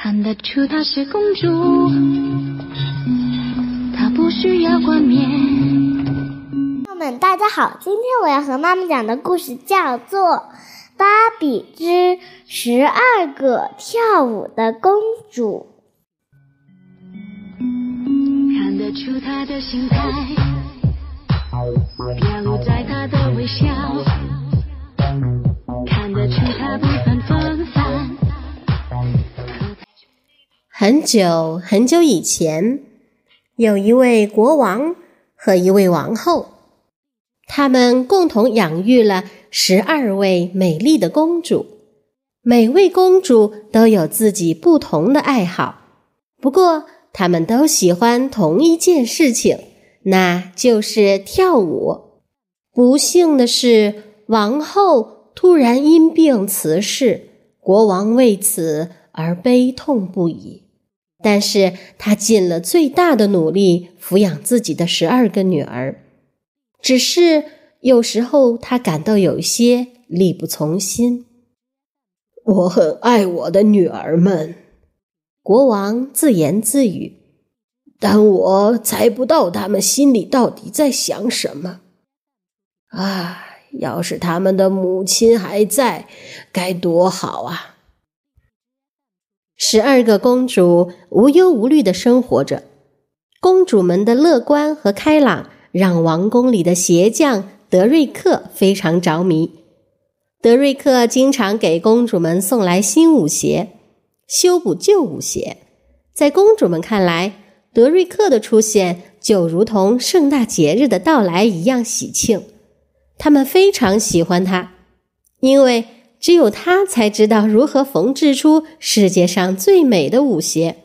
看得出她是公主，她不需要冠冕。朋友们，大家好，今天我要和妈妈讲的故事叫做《芭比之十二个跳舞的公主》。看得出她的心态，表露在她的微笑。很久很久以前，有一位国王和一位王后，他们共同养育了十二位美丽的公主。每位公主都有自己不同的爱好，不过他们都喜欢同一件事情，那就是跳舞。不幸的是，王后突然因病辞世，国王为此而悲痛不已。但是他尽了最大的努力抚养自己的十二个女儿，只是有时候他感到有些力不从心。我很爱我的女儿们，国王自言自语，但我猜不到他们心里到底在想什么。啊，要是他们的母亲还在，该多好啊！十二个公主无忧无虑的生活着，公主们的乐观和开朗让王宫里的鞋匠德瑞克非常着迷。德瑞克经常给公主们送来新舞鞋，修补旧舞鞋。在公主们看来，德瑞克的出现就如同盛大节日的到来一样喜庆，他们非常喜欢他，因为。只有他才知道如何缝制出世界上最美的舞鞋。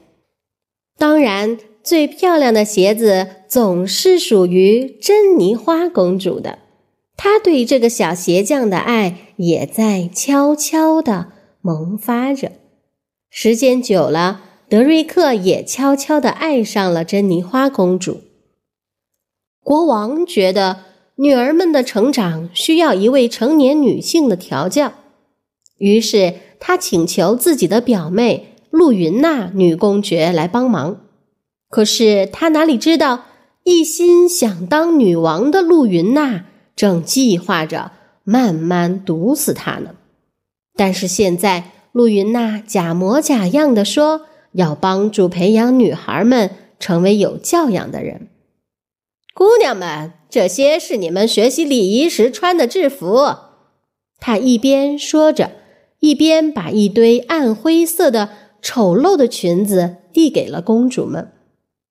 当然，最漂亮的鞋子总是属于珍妮花公主的。她对这个小鞋匠的爱也在悄悄地萌发着。时间久了，德瑞克也悄悄地爱上了珍妮花公主。国王觉得女儿们的成长需要一位成年女性的调教。于是他请求自己的表妹陆云娜女公爵来帮忙，可是他哪里知道，一心想当女王的陆云娜正计划着慢慢毒死他呢。但是现在，陆云娜假模假样的说要帮助培养女孩们成为有教养的人。姑娘们，这些是你们学习礼仪时穿的制服。他一边说着。一边把一堆暗灰色的丑陋的裙子递给了公主们，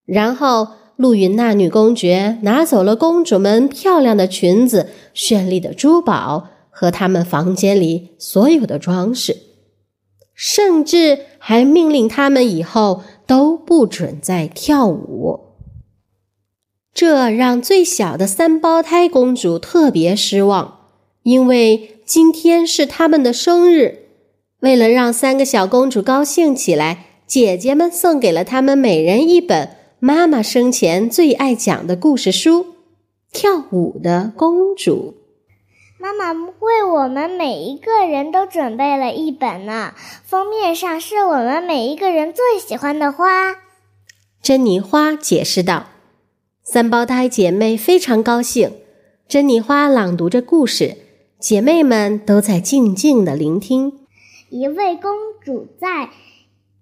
然后陆云娜女公爵拿走了公主们漂亮的裙子、绚丽的珠宝和她们房间里所有的装饰，甚至还命令他们以后都不准再跳舞。这让最小的三胞胎公主特别失望，因为今天是他们的生日。为了让三个小公主高兴起来，姐姐们送给了她们每人一本妈妈生前最爱讲的故事书《跳舞的公主》。妈妈为我们每一个人都准备了一本呢，封面上是我们每一个人最喜欢的花。珍妮花解释道：“三胞胎姐妹非常高兴。”珍妮花朗读着故事，姐妹们都在静静的聆听。一位公主在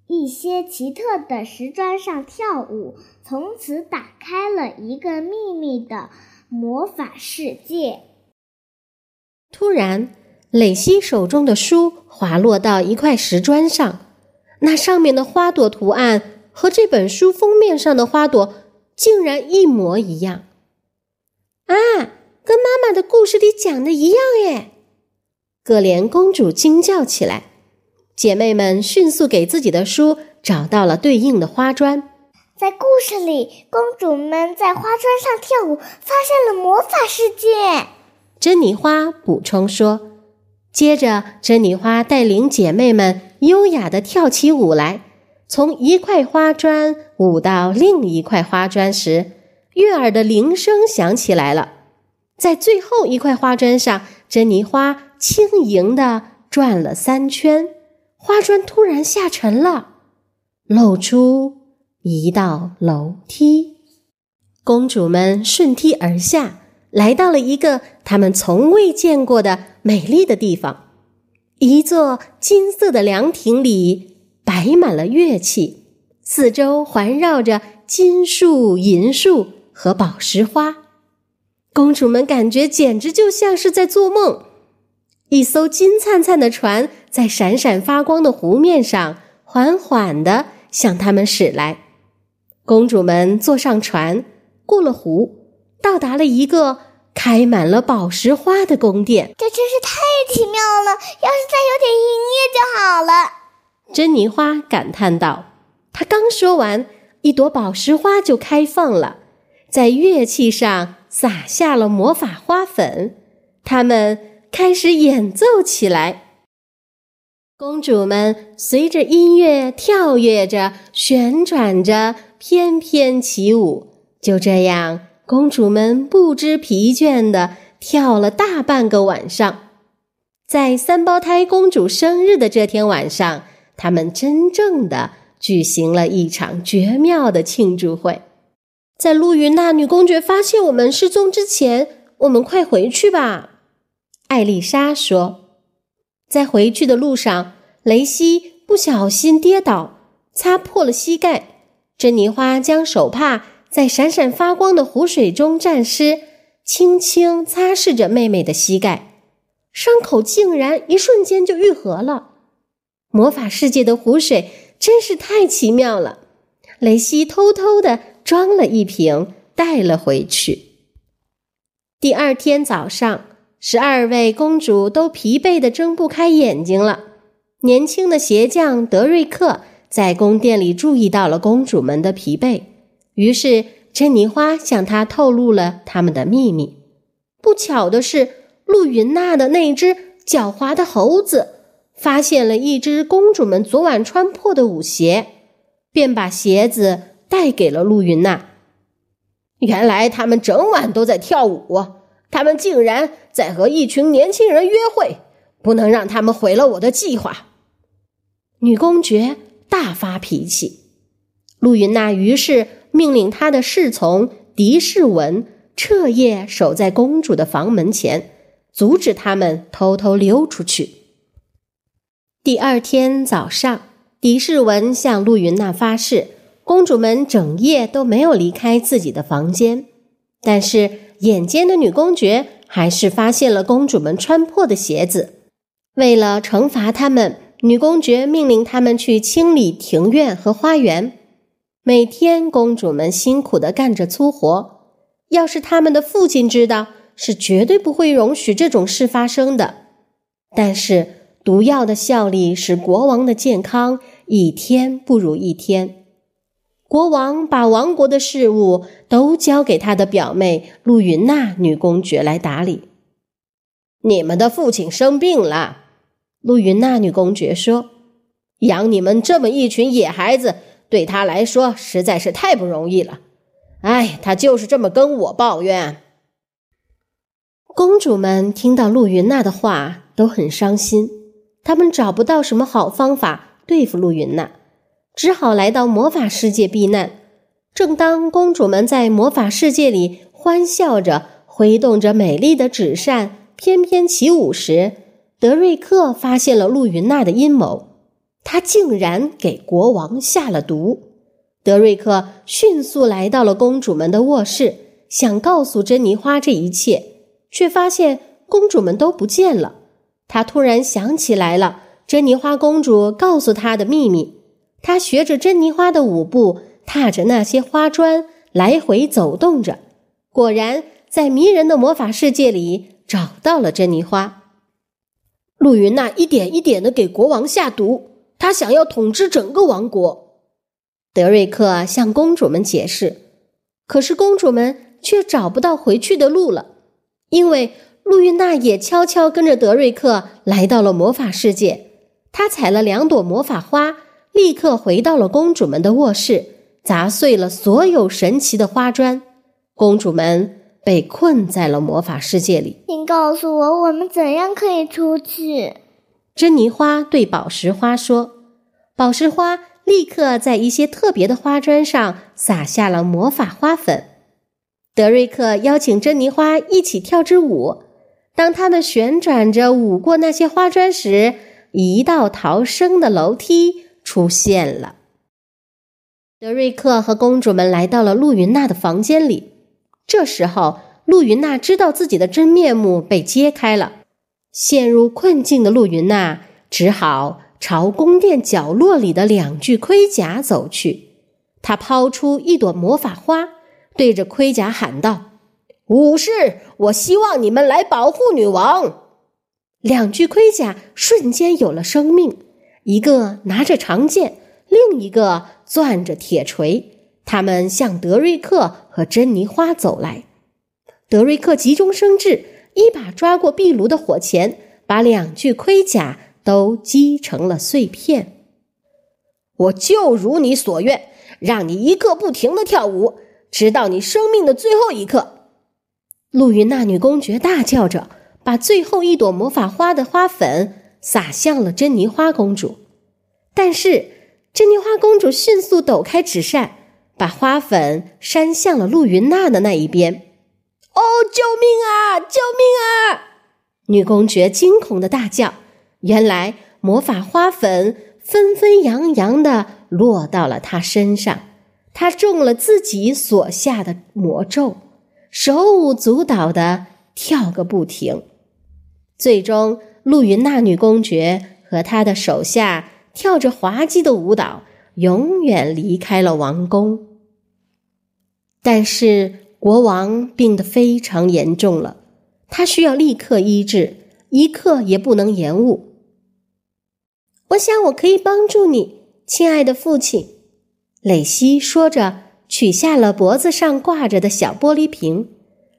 一些奇特的石砖上跳舞，从此打开了一个秘密的魔法世界。突然，蕾西手中的书滑落到一块石砖上，那上面的花朵图案和这本书封面上的花朵竟然一模一样！啊，跟妈妈的故事里讲的一样耶！葛莲公主惊叫起来。姐妹们迅速给自己的书找到了对应的花砖。在故事里，公主们在花砖上跳舞，发现了魔法世界。珍妮花补充说。接着，珍妮花带领姐妹们优雅地跳起舞来，从一块花砖舞到另一块花砖时，悦耳的铃声响起来了。在最后一块花砖上，珍妮花轻盈地转了三圈。花砖突然下沉了，露出一道楼梯。公主们顺梯而下，来到了一个他们从未见过的美丽的地方。一座金色的凉亭里摆满了乐器，四周环绕着金树、银树和宝石花。公主们感觉简直就像是在做梦。一艘金灿灿的船在闪闪发光的湖面上缓缓地向他们驶来。公主们坐上船，过了湖，到达了一个开满了宝石花的宫殿。这真是太奇妙了！要是再有点音乐就好了。珍妮花感叹道。她刚说完，一朵宝石花就开放了，在乐器上撒下了魔法花粉。它们。开始演奏起来，公主们随着音乐跳跃着、旋转着，翩翩起舞。就这样，公主们不知疲倦地跳了大半个晚上。在三胞胎公主生日的这天晚上，他们真正的举行了一场绝妙的庆祝会。在陆云娜女公爵发现我们失踪之前，我们快回去吧。艾丽莎说：“在回去的路上，雷西不小心跌倒，擦破了膝盖。珍妮花将手帕在闪闪发光的湖水中沾湿，轻轻擦拭着妹妹的膝盖，伤口竟然一瞬间就愈合了。魔法世界的湖水真是太奇妙了。雷西偷偷的装了一瓶，带了回去。第二天早上。”十二位公主都疲惫的睁不开眼睛了。年轻的鞋匠德瑞克在宫殿里注意到了公主们的疲惫，于是珍妮花向他透露了他们的秘密。不巧的是，陆云娜的那只狡猾的猴子发现了一只公主们昨晚穿破的舞鞋，便把鞋子带给了陆云娜。原来他们整晚都在跳舞。他们竟然在和一群年轻人约会，不能让他们毁了我的计划。女公爵大发脾气，陆云娜于是命令她的侍从狄士文彻夜守在公主的房门前，阻止他们偷偷溜出去。第二天早上，狄士文向陆云娜发誓，公主们整夜都没有离开自己的房间，但是。眼尖的女公爵还是发现了公主们穿破的鞋子。为了惩罚他们，女公爵命令他们去清理庭院和花园。每天，公主们辛苦地干着粗活。要是他们的父亲知道，是绝对不会容许这种事发生的。但是，毒药的效力使国王的健康一天不如一天。国王把王国的事务都交给他的表妹陆云娜女公爵来打理。你们的父亲生病了，陆云娜女公爵说：“养你们这么一群野孩子，对他来说实在是太不容易了。哎，他就是这么跟我抱怨。”公主们听到陆云娜的话都很伤心，他们找不到什么好方法对付陆云娜。只好来到魔法世界避难。正当公主们在魔法世界里欢笑着、挥动着美丽的纸扇、翩翩起舞时，德瑞克发现了陆云娜的阴谋。他竟然给国王下了毒。德瑞克迅速来到了公主们的卧室，想告诉珍妮花这一切，却发现公主们都不见了。他突然想起来了珍妮花公主告诉他的秘密。他学着珍妮花的舞步，踏着那些花砖来回走动着，果然在迷人的魔法世界里找到了珍妮花。陆云娜一点一点的给国王下毒，他想要统治整个王国。德瑞克向公主们解释，可是公主们却找不到回去的路了，因为陆云娜也悄悄跟着德瑞克来到了魔法世界。她采了两朵魔法花。立刻回到了公主们的卧室，砸碎了所有神奇的花砖。公主们被困在了魔法世界里。请告诉我，我们怎样可以出去？珍妮花对宝石花说。宝石花立刻在一些特别的花砖上撒下了魔法花粉。德瑞克邀请珍妮花一起跳支舞。当他们旋转着舞过那些花砖时，一道逃生的楼梯出现了。德瑞克和公主们来到了露云娜的房间里。这时候，露云娜知道自己的真面目被揭开了。陷入困境的露云娜只好。朝宫殿角落里的两具盔甲走去，她抛出一朵魔法花，对着盔甲喊道：“武士，我希望你们来保护女王。”两具盔甲瞬间有了生命，一个拿着长剑，另一个攥着铁锤，他们向德瑞克和珍妮花走来。德瑞克急中生智，一把抓过壁炉的火钳，把两具盔甲。都击成了碎片。我就如你所愿，让你一刻不停的跳舞，直到你生命的最后一刻。陆云娜女公爵大叫着，把最后一朵魔法花的花粉撒向了珍妮花公主。但是，珍妮花公主迅速抖开纸扇，把花粉扇向了陆云娜的那一边。哦，救命啊！救命啊！女公爵惊恐的大叫。原来魔法花粉纷纷扬扬的落到了她身上，她中了自己所下的魔咒，手舞足蹈的跳个不停。最终，陆云娜女公爵和她的手下跳着滑稽的舞蹈，永远离开了王宫。但是国王病得非常严重了，他需要立刻医治，一刻也不能延误。我想我可以帮助你，亲爱的父亲。”蕾西说着，取下了脖子上挂着的小玻璃瓶，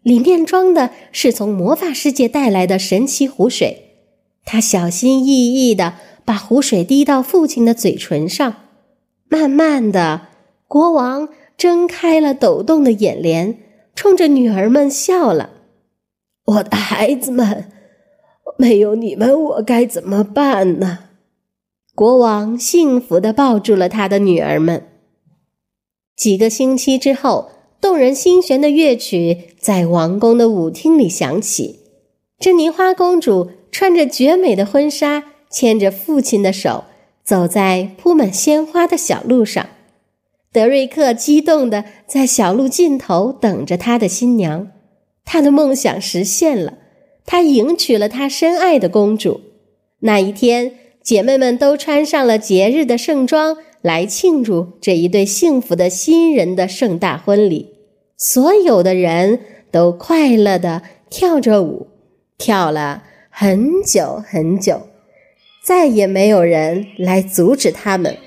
里面装的是从魔法世界带来的神奇湖水。他小心翼翼地把湖水滴到父亲的嘴唇上，慢慢的，国王睁开了抖动的眼帘，冲着女儿们笑了：“我的孩子们，没有你们，我该怎么办呢？”国王幸福地抱住了他的女儿们。几个星期之后，动人心弦的乐曲在王宫的舞厅里响起。珍妮花公主穿着绝美的婚纱，牵着父亲的手，走在铺满鲜花的小路上。德瑞克激动地在小路尽头等着他的新娘。他的梦想实现了，他迎娶了他深爱的公主。那一天。姐妹们都穿上了节日的盛装来庆祝这一对幸福的新人的盛大婚礼。所有的人都快乐的跳着舞，跳了很久很久，再也没有人来阻止他们。